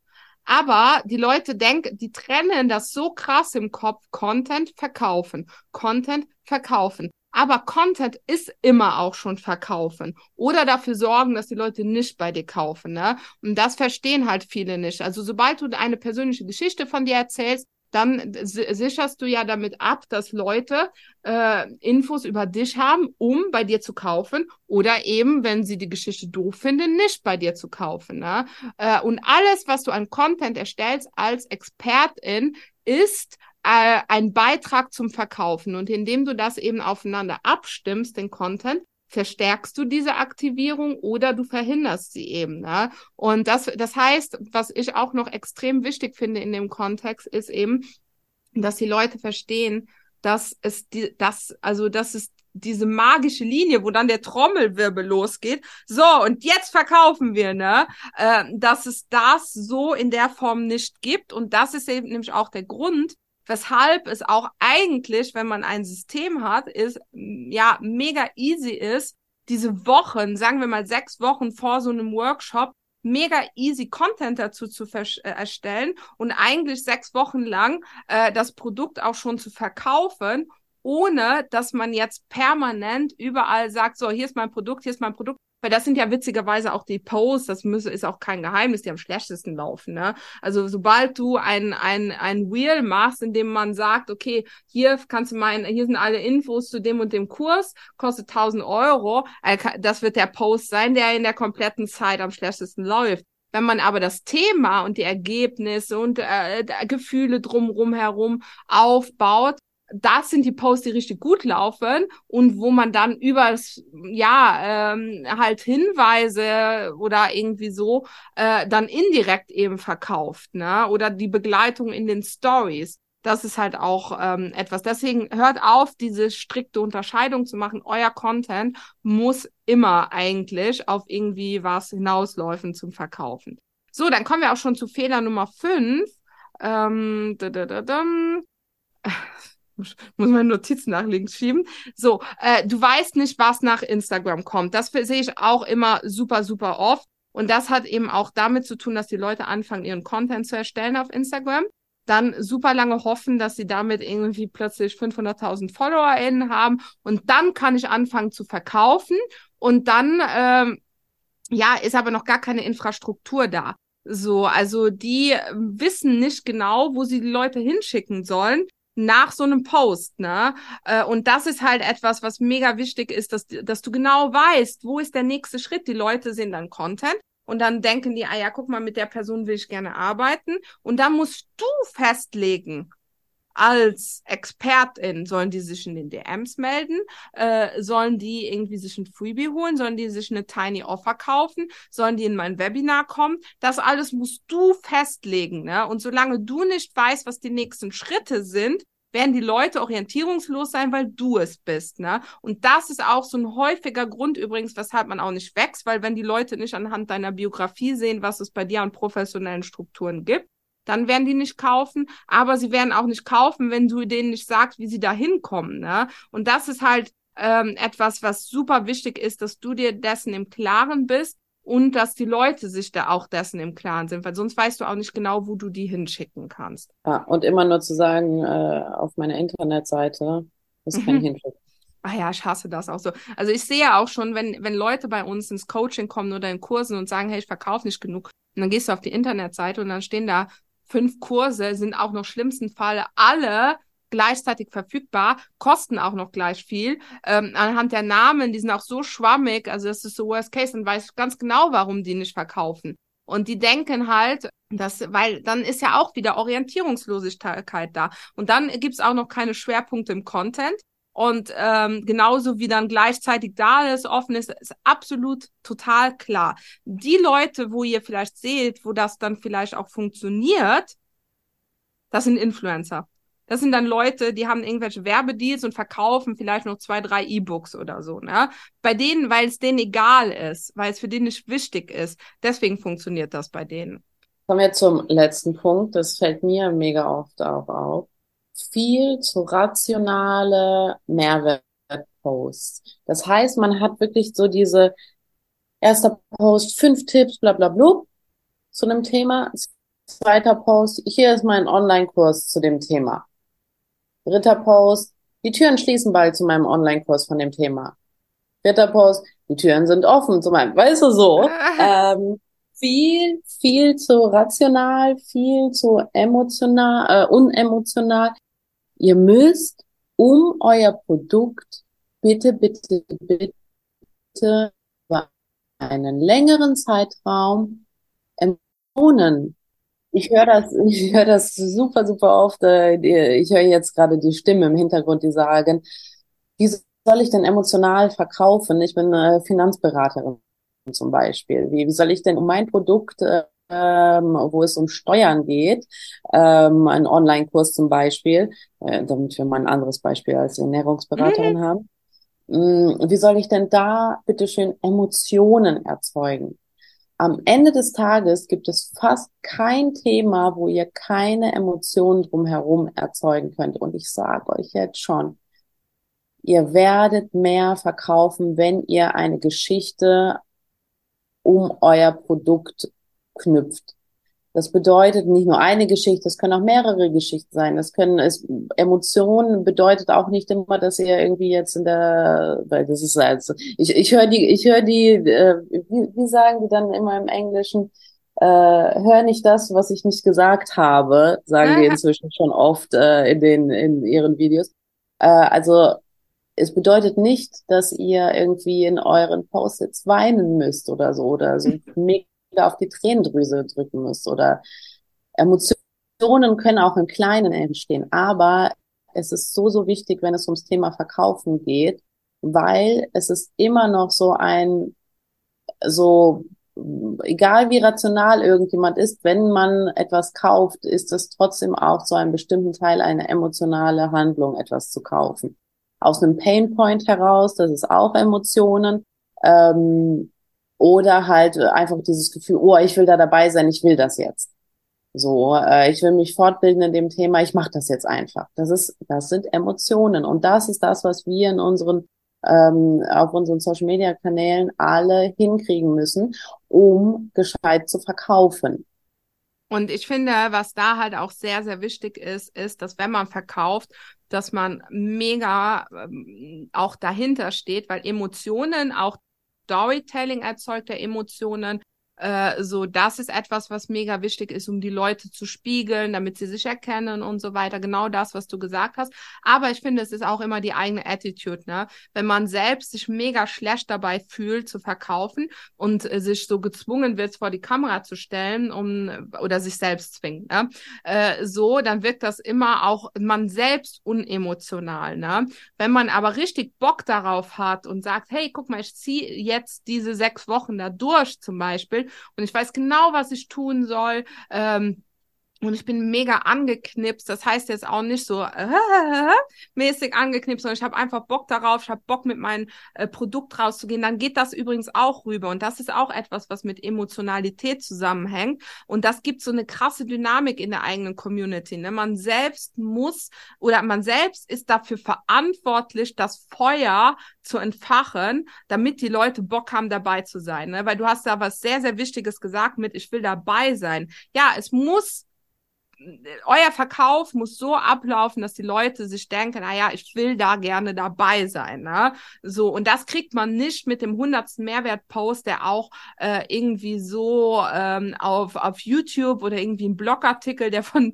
Aber die Leute denken, die trennen das so krass im Kopf, Content verkaufen, Content verkaufen. Aber Content ist immer auch schon verkaufen oder dafür sorgen, dass die Leute nicht bei dir kaufen. Ne? Und das verstehen halt viele nicht. Also sobald du eine persönliche Geschichte von dir erzählst, dann sicherst du ja damit ab, dass Leute äh, Infos über dich haben, um bei dir zu kaufen oder eben, wenn sie die Geschichte doof finden, nicht bei dir zu kaufen. Ne? Äh, und alles, was du an Content erstellst als Expertin, ist äh, ein Beitrag zum Verkaufen. Und indem du das eben aufeinander abstimmst, den Content, verstärkst du diese Aktivierung oder du verhinderst sie eben. Ne? Und das, das heißt, was ich auch noch extrem wichtig finde in dem Kontext, ist eben, dass die Leute verstehen, dass es die, das, also dass es diese magische Linie, wo dann der Trommelwirbel losgeht. So, und jetzt verkaufen wir, ne? Äh, dass es das so in der Form nicht gibt. Und das ist eben nämlich auch der Grund, weshalb es auch eigentlich, wenn man ein System hat, ist ja mega easy ist, diese Wochen, sagen wir mal sechs Wochen vor so einem Workshop, mega easy Content dazu zu äh, erstellen und eigentlich sechs Wochen lang äh, das Produkt auch schon zu verkaufen, ohne dass man jetzt permanent überall sagt, so, hier ist mein Produkt, hier ist mein Produkt, weil das sind ja witzigerweise auch die Posts, das müsse, ist auch kein Geheimnis, die am schlechtesten laufen. Ne? Also sobald du ein, ein, ein Wheel machst, in dem man sagt, okay, hier kannst du meinen, hier sind alle Infos zu dem und dem Kurs, kostet 1000 Euro, äh, das wird der Post sein, der in der kompletten Zeit am schlechtesten läuft. Wenn man aber das Thema und die Ergebnisse und äh, Gefühle drumherum herum aufbaut, das sind die Posts, die richtig gut laufen und wo man dann übers, ja, ähm, halt Hinweise oder irgendwie so äh, dann indirekt eben verkauft, ne? Oder die Begleitung in den Stories. Das ist halt auch ähm, etwas. Deswegen hört auf, diese strikte Unterscheidung zu machen. Euer Content muss immer eigentlich auf irgendwie was hinausläufen zum Verkaufen. So, dann kommen wir auch schon zu Fehler Nummer fünf. Ähm, da, da, da, da muss meine Notizen nach links schieben. So, äh, du weißt nicht, was nach Instagram kommt. Das sehe ich auch immer super, super oft. Und das hat eben auch damit zu tun, dass die Leute anfangen, ihren Content zu erstellen auf Instagram. Dann super lange hoffen, dass sie damit irgendwie plötzlich 500.000 FollowerInnen haben. Und dann kann ich anfangen zu verkaufen. Und dann, ähm, ja, ist aber noch gar keine Infrastruktur da. So, also die wissen nicht genau, wo sie die Leute hinschicken sollen nach so einem Post, ne? Äh, und das ist halt etwas, was mega wichtig ist, dass, dass du genau weißt, wo ist der nächste Schritt. Die Leute sehen dann Content und dann denken die, ah ja, guck mal, mit der Person will ich gerne arbeiten. Und dann musst du festlegen, als Expertin sollen die sich in den DMs melden, äh, sollen die irgendwie sich ein Freebie holen, sollen die sich eine Tiny Offer kaufen, sollen die in mein Webinar kommen. Das alles musst du festlegen. Ne? Und solange du nicht weißt, was die nächsten Schritte sind, werden die Leute orientierungslos sein, weil du es bist. Ne? Und das ist auch so ein häufiger Grund übrigens, weshalb man auch nicht wächst, weil wenn die Leute nicht anhand deiner Biografie sehen, was es bei dir an professionellen Strukturen gibt, dann werden die nicht kaufen, aber sie werden auch nicht kaufen, wenn du denen nicht sagst, wie sie da hinkommen. Ne? Und das ist halt ähm, etwas, was super wichtig ist, dass du dir dessen im Klaren bist, und dass die Leute sich da auch dessen im Klaren sind, weil sonst weißt du auch nicht genau, wo du die hinschicken kannst. Ja, und immer nur zu sagen, äh, auf meiner Internetseite ist kein mhm. Hinschicken. Ah ja, ich hasse das auch so. Also ich sehe ja auch schon, wenn, wenn Leute bei uns ins Coaching kommen oder in Kursen und sagen, hey, ich verkaufe nicht genug, und dann gehst du auf die Internetseite und dann stehen da fünf Kurse, sind auch noch schlimmsten Falle alle gleichzeitig verfügbar, kosten auch noch gleich viel. Ähm, anhand der Namen, die sind auch so schwammig, also das ist so Worst Case, dann weiß ich ganz genau, warum die nicht verkaufen. Und die denken halt, dass, weil dann ist ja auch wieder Orientierungslosigkeit da. Und dann gibt's auch noch keine Schwerpunkte im Content. Und ähm, genauso wie dann gleichzeitig da alles offen ist, ist absolut total klar. Die Leute, wo ihr vielleicht seht, wo das dann vielleicht auch funktioniert, das sind Influencer. Das sind dann Leute, die haben irgendwelche Werbedeals und verkaufen vielleicht noch zwei, drei E-Books oder so. Ne? Bei denen, weil es denen egal ist, weil es für die nicht wichtig ist. Deswegen funktioniert das bei denen. Kommen wir zum letzten Punkt. Das fällt mir mega oft auch auf. Viel zu rationale Mehrwertposts. Das heißt, man hat wirklich so diese erster Post, fünf Tipps, bla bla bla zu einem Thema. Zweiter Post, hier ist mein Online-Kurs zu dem Thema. Dritter Post, die Türen schließen bald zu meinem Online-Kurs von dem Thema. Vierter Post, die Türen sind offen zu meinem, weißt du so, ähm, viel, viel zu rational, viel zu emotional, äh, unemotional. Ihr müsst um euer Produkt bitte, bitte, bitte über einen längeren Zeitraum Emotionen ich höre das, ich höre das super, super oft. Äh, ich höre jetzt gerade die Stimme im Hintergrund, die sagen, wie soll ich denn emotional verkaufen? Ich bin äh, Finanzberaterin zum Beispiel. Wie, soll ich denn um mein Produkt, ähm, wo es um Steuern geht, ähm, ein Online-Kurs zum Beispiel, äh, damit wir mal ein anderes Beispiel als Ernährungsberaterin mhm. haben, mm, wie soll ich denn da bitteschön Emotionen erzeugen? Am Ende des Tages gibt es fast kein Thema, wo ihr keine Emotionen drumherum erzeugen könnt. Und ich sage euch jetzt schon, ihr werdet mehr verkaufen, wenn ihr eine Geschichte um euer Produkt knüpft. Das bedeutet nicht nur eine Geschichte, es können auch mehrere Geschichten sein. Das können es Emotionen bedeutet auch nicht immer, dass ihr irgendwie jetzt in der, weil das ist also ich ich höre die ich höre die äh, wie, wie sagen die dann immer im Englischen äh, hör nicht das, was ich nicht gesagt habe, sagen die inzwischen schon oft äh, in den in ihren Videos. Äh, also es bedeutet nicht, dass ihr irgendwie in euren Post-its weinen müsst oder so oder so mega auf die Tränendrüse drücken muss oder Emotionen können auch im Kleinen entstehen. Aber es ist so, so wichtig, wenn es ums Thema Verkaufen geht, weil es ist immer noch so ein, so, egal wie rational irgendjemand ist, wenn man etwas kauft, ist es trotzdem auch zu einem bestimmten Teil eine emotionale Handlung, etwas zu kaufen. Aus einem Painpoint heraus, das ist auch Emotionen. Ähm, oder halt einfach dieses Gefühl, oh, ich will da dabei sein, ich will das jetzt. So, äh, ich will mich fortbilden in dem Thema, ich mache das jetzt einfach. Das ist, das sind Emotionen und das ist das, was wir in unseren ähm, auf unseren Social Media Kanälen alle hinkriegen müssen, um gescheit zu verkaufen. Und ich finde, was da halt auch sehr, sehr wichtig ist, ist, dass wenn man verkauft, dass man mega ähm, auch dahinter steht, weil Emotionen auch Storytelling erzeugt er Emotionen. Äh, so, das ist etwas, was mega wichtig ist, um die Leute zu spiegeln, damit sie sich erkennen und so weiter. Genau das, was du gesagt hast. Aber ich finde, es ist auch immer die eigene Attitude, ne? Wenn man selbst sich mega schlecht dabei fühlt zu verkaufen und äh, sich so gezwungen wird, vor die Kamera zu stellen, um oder sich selbst zwingt, ne? Äh, so, dann wirkt das immer auch man selbst unemotional, ne? Wenn man aber richtig Bock darauf hat und sagt, hey, guck mal, ich ziehe jetzt diese sechs Wochen da durch, zum Beispiel, und ich weiß genau, was ich tun soll. Ähm, Und ich bin mega angeknipst. Das heißt jetzt auch nicht so äh, mäßig angeknipst, sondern ich habe einfach Bock darauf. Ich habe Bock, mit meinem äh, Produkt rauszugehen. Dann geht das übrigens auch rüber. Und das ist auch etwas, was mit Emotionalität zusammenhängt. Und das gibt so eine krasse Dynamik in der eigenen Community. Ne? Man selbst muss oder man selbst ist dafür verantwortlich, das Feuer zu entfachen, damit die Leute Bock haben, dabei zu sein. Ne? Weil du hast da was sehr, sehr Wichtiges gesagt mit, ich will dabei sein. Ja, es muss euer Verkauf muss so ablaufen, dass die Leute sich denken, naja, ich will da gerne dabei sein. Ne? So, und das kriegt man nicht mit dem hundertsten Mehrwertpost, der auch äh, irgendwie so ähm, auf, auf YouTube oder irgendwie ein Blogartikel, der von,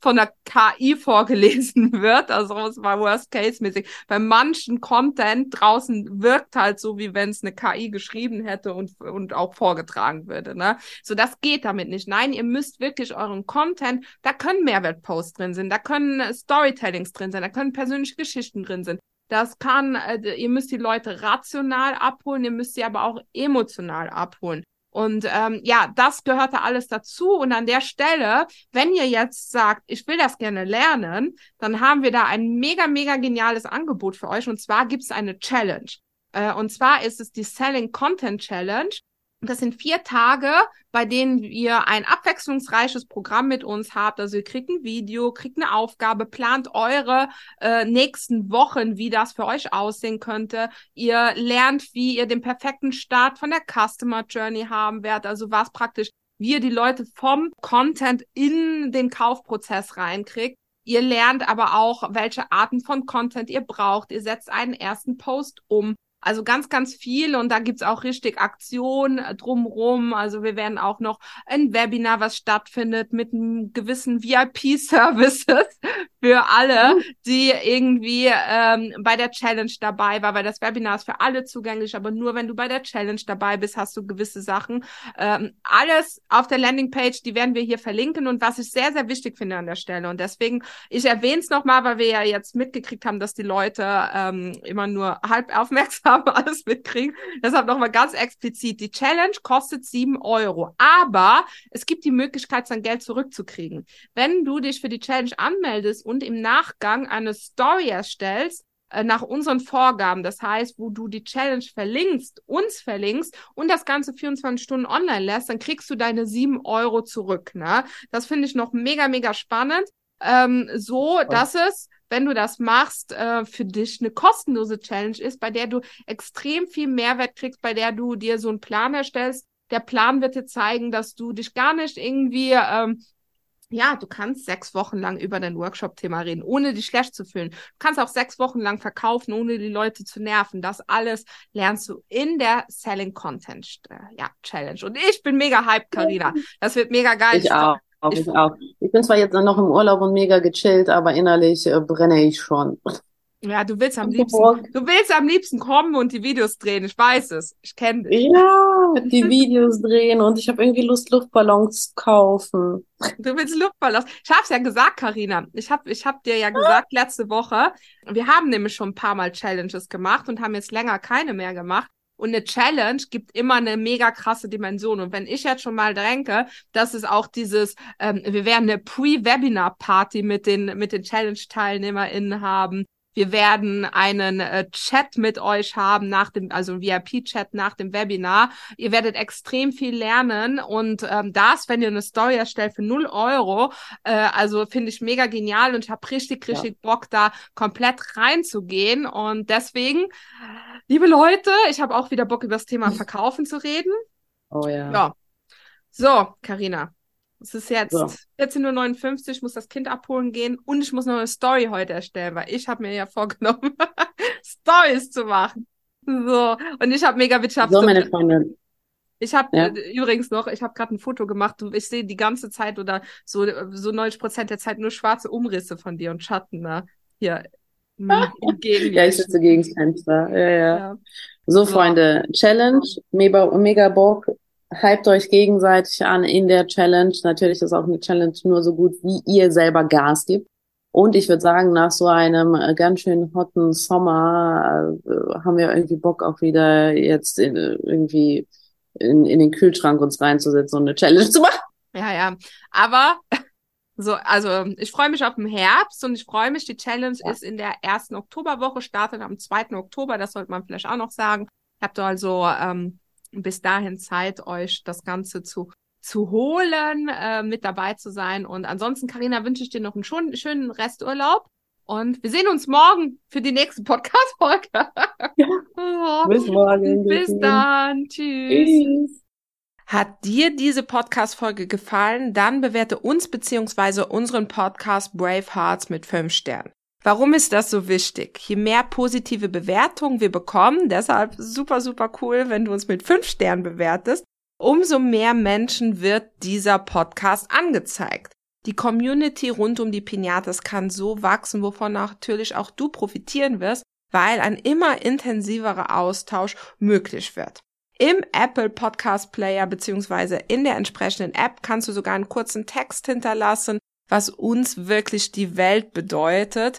von der KI vorgelesen wird. Also das war Worst-Case-mäßig. Bei manchen Content draußen wirkt halt so, wie wenn es eine KI geschrieben hätte und, und auch vorgetragen würde. Ne? So, das geht damit nicht. Nein, ihr müsst wirklich euren Content da können Mehrwertposts drin sein, da können Storytellings drin sein, da können persönliche Geschichten drin sein. Das kann, äh, ihr müsst die Leute rational abholen, ihr müsst sie aber auch emotional abholen. Und ähm, ja, das gehört da alles dazu. Und an der Stelle, wenn ihr jetzt sagt, ich will das gerne lernen, dann haben wir da ein mega, mega geniales Angebot für euch. Und zwar gibt es eine Challenge. Äh, und zwar ist es die Selling Content Challenge. Das sind vier Tage, bei denen ihr ein abwechslungsreiches Programm mit uns habt. Also ihr kriegt ein Video, kriegt eine Aufgabe, plant eure äh, nächsten Wochen, wie das für euch aussehen könnte. Ihr lernt, wie ihr den perfekten Start von der Customer Journey haben werdet. Also was praktisch, wie ihr die Leute vom Content in den Kaufprozess reinkriegt. Ihr lernt aber auch, welche Arten von Content ihr braucht. Ihr setzt einen ersten Post um. Also ganz, ganz viel und da gibt's auch richtig Aktionen äh, drumrum. Also wir werden auch noch ein Webinar, was stattfindet mit einem gewissen VIP-Services für alle, mhm. die irgendwie ähm, bei der Challenge dabei war, weil das Webinar ist für alle zugänglich, aber nur wenn du bei der Challenge dabei bist, hast du gewisse Sachen. Ähm, alles auf der Landingpage, die werden wir hier verlinken und was ich sehr, sehr wichtig finde an der Stelle und deswegen, ich erwähne es nochmal, weil wir ja jetzt mitgekriegt haben, dass die Leute ähm, immer nur halb aufmerksam haben, alles mitkriegen. Deshalb nochmal ganz explizit. Die Challenge kostet sieben Euro. Aber es gibt die Möglichkeit, sein Geld zurückzukriegen. Wenn du dich für die Challenge anmeldest und im Nachgang eine Story erstellst, äh, nach unseren Vorgaben, das heißt, wo du die Challenge verlinkst, uns verlinkst und das Ganze 24 Stunden online lässt, dann kriegst du deine sieben Euro zurück. Ne? Das finde ich noch mega, mega spannend. Ähm, so, dass es wenn du das machst, äh, für dich eine kostenlose Challenge ist, bei der du extrem viel Mehrwert kriegst, bei der du dir so einen Plan erstellst. Der Plan wird dir zeigen, dass du dich gar nicht irgendwie ähm, ja, du kannst sechs Wochen lang über dein Workshop-Thema reden, ohne dich schlecht zu fühlen. Du kannst auch sechs Wochen lang verkaufen, ohne die Leute zu nerven. Das alles lernst du in der Selling Content äh, ja, Challenge. Und ich bin mega hyped, Karina. Das wird mega geil. Ich auch. Auch ich, auch. Ich bin zwar jetzt noch im Urlaub und mega gechillt, aber innerlich äh, brenne ich schon. Ja, du willst am liebsten, du willst am liebsten kommen und die Videos drehen. Ich weiß es. Ich kenne dich. Ja, die Videos drehen und ich habe irgendwie Lust, Luftballons zu kaufen. Du willst Luftballons. Ich hab's ja gesagt, Karina. Ich hab, ich hab dir ja gesagt letzte Woche. Wir haben nämlich schon ein paar Mal Challenges gemacht und haben jetzt länger keine mehr gemacht. Und eine Challenge gibt immer eine mega krasse Dimension. Und wenn ich jetzt schon mal denke, dass es auch dieses, ähm, wir werden eine Pre-Webinar-Party mit den, mit den Challenge-TeilnehmerInnen haben. Wir werden einen äh, Chat mit euch haben nach dem, also VIP-Chat nach dem Webinar. Ihr werdet extrem viel lernen und ähm, das, wenn ihr eine Story erstellt für 0 Euro, äh, also finde ich mega genial und ich habe richtig, richtig ja. Bock, da komplett reinzugehen. Und deswegen, liebe Leute, ich habe auch wieder Bock, über das Thema Verkaufen zu reden. Oh ja. Ja. So, Karina, es ist jetzt so. 14.59 Uhr, ich muss das Kind abholen gehen und ich muss noch eine Story heute erstellen, weil ich habe mir ja vorgenommen, Stories zu machen. So, und ich habe mega Wirtschaft. So, meine Freunde. Ich habe ja. äh, übrigens noch, ich habe gerade ein Foto gemacht und ich sehe die ganze Zeit oder so, so 90 Prozent der Zeit nur schwarze Umrisse von dir und Schatten. Ne? Hier Ja, ich sitze gegen das Fenster. Ja, ja. ja. So, so, Freunde, Challenge, mega, mega Bock hypt euch gegenseitig an in der Challenge. Natürlich ist auch eine Challenge nur so gut, wie ihr selber Gas gibt. Und ich würde sagen, nach so einem äh, ganz schön hotten Sommer äh, haben wir irgendwie Bock auch wieder jetzt in, irgendwie in, in den Kühlschrank uns reinzusetzen und eine Challenge zu machen. Ja, ja. Aber So, also ich freue mich auf den Herbst und ich freue mich, die Challenge ja. ist in der ersten Oktoberwoche, startet am 2. Oktober, das sollte man vielleicht auch noch sagen. Habt ihr also ähm, bis dahin Zeit, euch das Ganze zu zu holen, äh, mit dabei zu sein. Und ansonsten, Karina, wünsche ich dir noch einen schönen, schönen Resturlaub. Und wir sehen uns morgen für die nächste Podcast-Folge. Ja. Bis morgen. Bis dann. Tschüss. Tschüss. Hat dir diese Podcast-Folge gefallen? Dann bewerte uns beziehungsweise unseren Podcast Brave Hearts mit fünf Sternen. Warum ist das so wichtig? Je mehr positive Bewertungen wir bekommen, deshalb super, super cool, wenn du uns mit fünf Sternen bewertest, umso mehr Menschen wird dieser Podcast angezeigt. Die Community rund um die Pinatas kann so wachsen, wovon natürlich auch du profitieren wirst, weil ein immer intensiverer Austausch möglich wird. Im Apple Podcast Player beziehungsweise in der entsprechenden App kannst du sogar einen kurzen Text hinterlassen, was uns wirklich die Welt bedeutet.